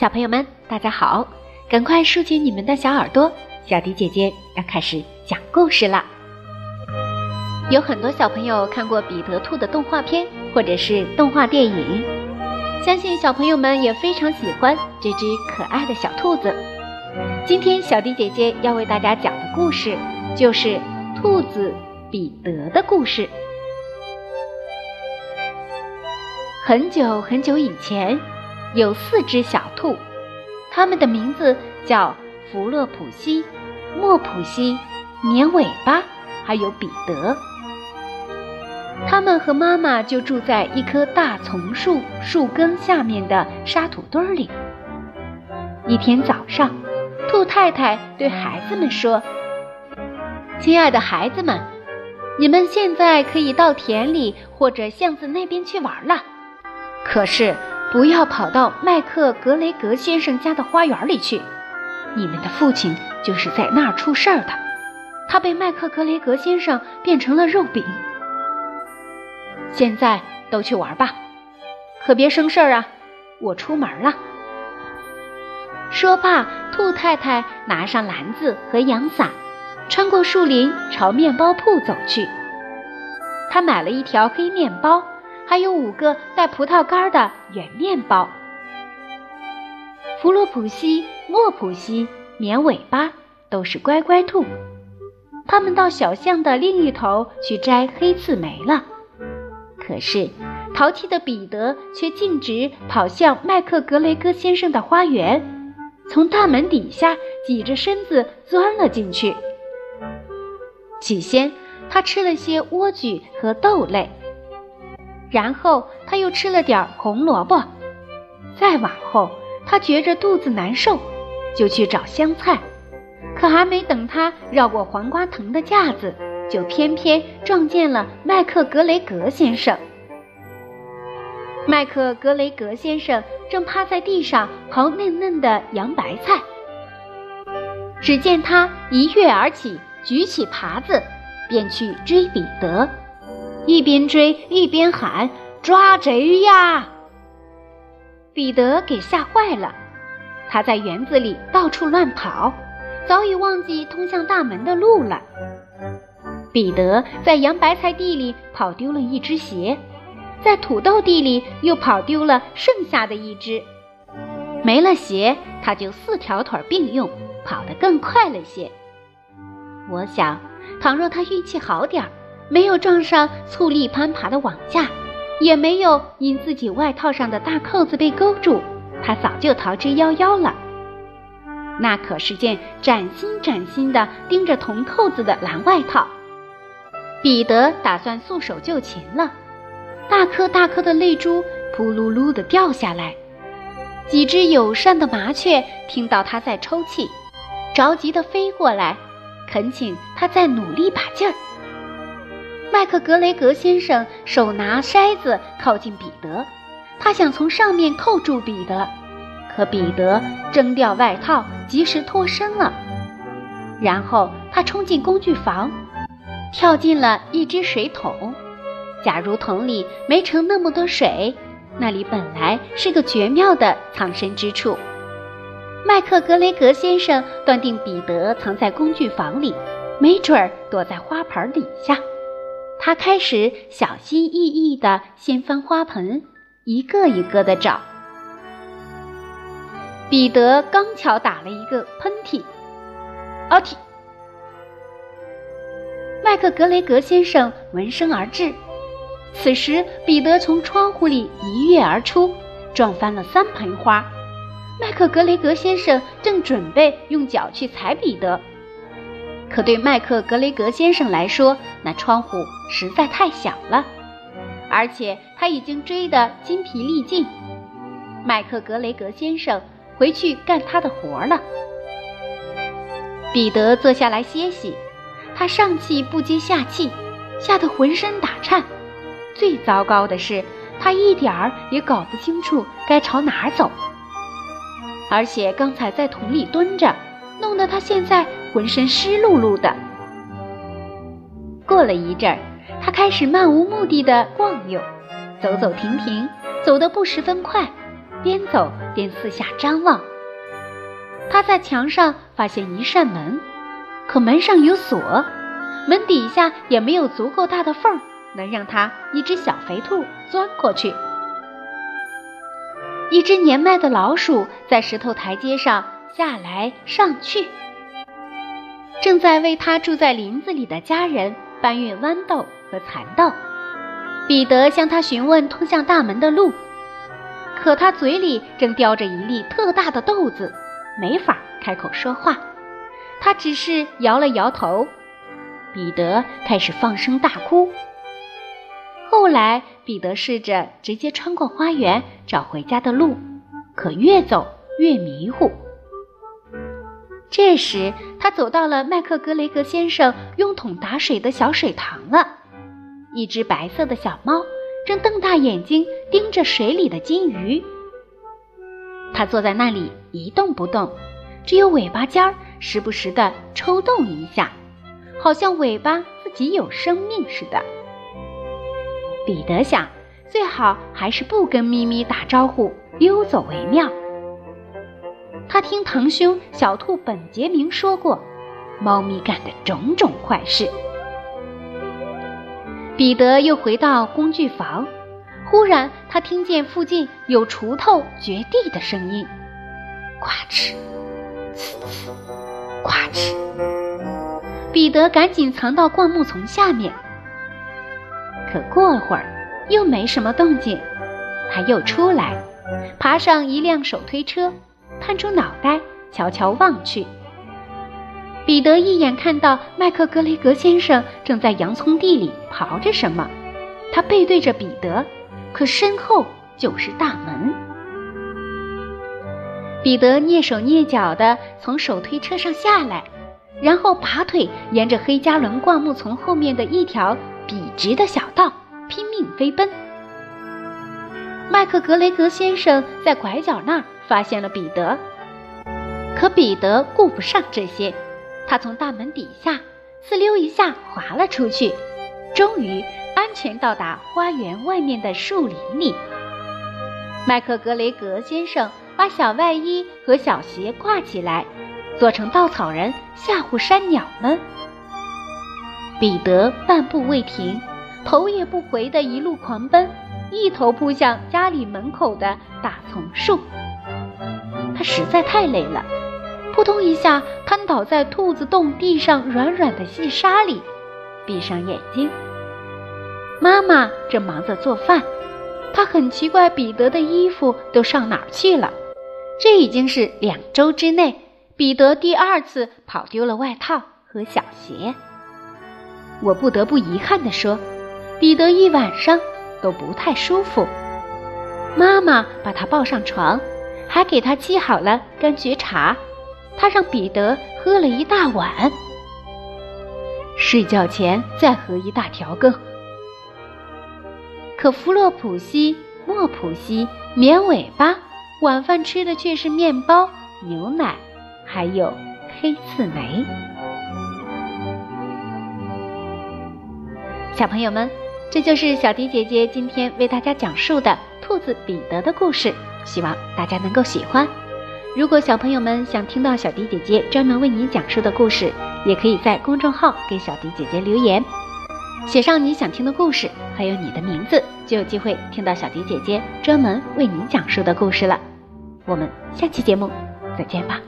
小朋友们，大家好！赶快竖起你们的小耳朵，小迪姐姐要开始讲故事啦。有很多小朋友看过彼得兔的动画片或者是动画电影，相信小朋友们也非常喜欢这只可爱的小兔子。今天小迪姐姐要为大家讲的故事就是兔子彼得的故事。很久很久以前，有四只小兔，它们的名字叫弗洛普西、莫普西、绵尾巴，还有彼得。它们和妈妈就住在一棵大丛树树根下面的沙土堆里。一天早上，兔太太对孩子们说：“亲爱的孩子们，你们现在可以到田里或者巷子那边去玩了。”可是，不要跑到麦克格雷格先生家的花园里去。你们的父亲就是在那儿出事儿的，他被麦克格雷格先生变成了肉饼。现在都去玩吧，可别生事儿啊！我出门了。说罢，兔太太拿上篮子和阳伞，穿过树林朝面包铺走去。她买了一条黑面包。还有五个带葡萄干的圆面包。弗洛普西、莫普西、绵尾巴都是乖乖兔，他们到小巷的另一头去摘黑刺梅了。可是，淘气的彼得却径直跑向麦克格雷戈先生的花园，从大门底下挤着身子钻了进去。起先，他吃了些莴苣和豆类。然后他又吃了点红萝卜，再往后，他觉着肚子难受，就去找香菜。可还没等他绕过黄瓜藤的架子，就偏偏撞见了麦克格雷格先生。麦克格雷格先生正趴在地上刨嫩嫩的洋白菜。只见他一跃而起，举起耙子，便去追彼得。一边追一边喊：“抓贼呀！”彼得给吓坏了，他在园子里到处乱跑，早已忘记通向大门的路了。彼得在洋白菜地里跑丢了一只鞋，在土豆地里又跑丢了剩下的一只。没了鞋，他就四条腿并用，跑得更快了些。我想，倘若他运气好点儿。没有撞上醋栗攀爬的网架，也没有因自己外套上的大扣子被勾住，他早就逃之夭夭了。那可是件崭新崭新的钉着铜扣子的蓝外套。彼得打算束手就擒了，大颗大颗的泪珠扑噜噜地掉下来。几只友善的麻雀听到他在抽泣，着急地飞过来，恳请他再努力把劲儿。麦克格雷格先生手拿筛子靠近彼得，他想从上面扣住彼得，可彼得挣掉外套，及时脱身了。然后他冲进工具房，跳进了一只水桶。假如桶里没盛那么多水，那里本来是个绝妙的藏身之处。麦克格雷格先生断定彼得藏在工具房里，没准儿躲在花盆底下。他开始小心翼翼地掀翻花盆，一个一个地找。彼得刚巧打了一个喷嚏，阿嚏！麦克格雷格先生闻声而至。此时，彼得从窗户里一跃而出，撞翻了三盆花。麦克格雷格先生正准备用脚去踩彼得。可对麦克格雷格先生来说，那窗户实在太小了，而且他已经追得筋疲力尽。麦克格雷格先生回去干他的活了。彼得坐下来歇息，他上气不接下气，吓得浑身打颤。最糟糕的是，他一点儿也搞不清楚该朝哪儿走，而且刚才在桶里蹲着，弄得他现在。浑身湿漉漉的。过了一阵儿，他开始漫无目的的逛悠，走走停停，走得不十分快，边走边四下张望。他在墙上发现一扇门，可门上有锁，门底下也没有足够大的缝儿，能让他一只小肥兔钻过去。一只年迈的老鼠在石头台阶上下来上去，正在为他住在林子里的家人搬运豌豆和蚕豆。彼得向他询问通向大门的路，可他嘴里正叼着一粒特大的豆子，没法开口说话。他只是摇了摇头。彼得开始放声大哭。后来，彼得试着直接穿过花园找回家的路，可越走越迷糊。这时，他走到了麦克格雷格先生用桶打水的小水塘了。一只白色的小猫正瞪大眼睛盯着水里的金鱼。它坐在那里一动不动，只有尾巴尖儿时不时地抽动一下，好像尾巴自己有生命似的。彼得想，最好还是不跟咪咪打招呼，溜走为妙。他听堂兄小兔本杰明说过，猫咪干的种种坏事。彼得又回到工具房，忽然他听见附近有锄头掘地的声音，咵哧，呲呲，咵哧。彼得赶紧藏到灌木丛下面。可过会儿又没什么动静，他又出来，爬上一辆手推车，探出脑袋悄悄望去。彼得一眼看到麦克格雷格先生正在洋葱地里刨着什么，他背对着彼得，可身后就是大门。彼得蹑手蹑脚地从手推车上下来，然后拔腿沿着黑加仑灌木丛后面的一条笔直的小道拼命飞奔。麦克格雷格先生在拐角那儿发现了彼得，可彼得顾不上这些。他从大门底下呲溜一下滑了出去，终于安全到达花园外面的树林里。麦克格雷格先生把小外衣和小鞋挂起来，做成稻草人吓唬山鸟们。彼得半步未停，头也不回地一路狂奔，一头扑向家里门口的大丛树。他实在太累了。扑通一下，瘫倒在兔子洞地上软软的细沙里，闭上眼睛。妈妈正忙着做饭，她很奇怪彼得的衣服都上哪儿去了。这已经是两周之内彼得第二次跑丢了外套和小鞋。我不得不遗憾地说，彼得一晚上都不太舒服。妈妈把他抱上床，还给他沏好了柑橘茶。他让彼得喝了一大碗，睡觉前再喝一大条羹。可弗洛普西、莫普西、绵尾巴晚饭吃的却是面包、牛奶，还有黑刺梅。小朋友们，这就是小迪姐姐今天为大家讲述的兔子彼得的故事，希望大家能够喜欢。如果小朋友们想听到小迪姐姐专门为你讲述的故事，也可以在公众号给小迪姐姐留言，写上你想听的故事，还有你的名字，就有机会听到小迪姐姐专门为你讲述的故事了。我们下期节目再见吧。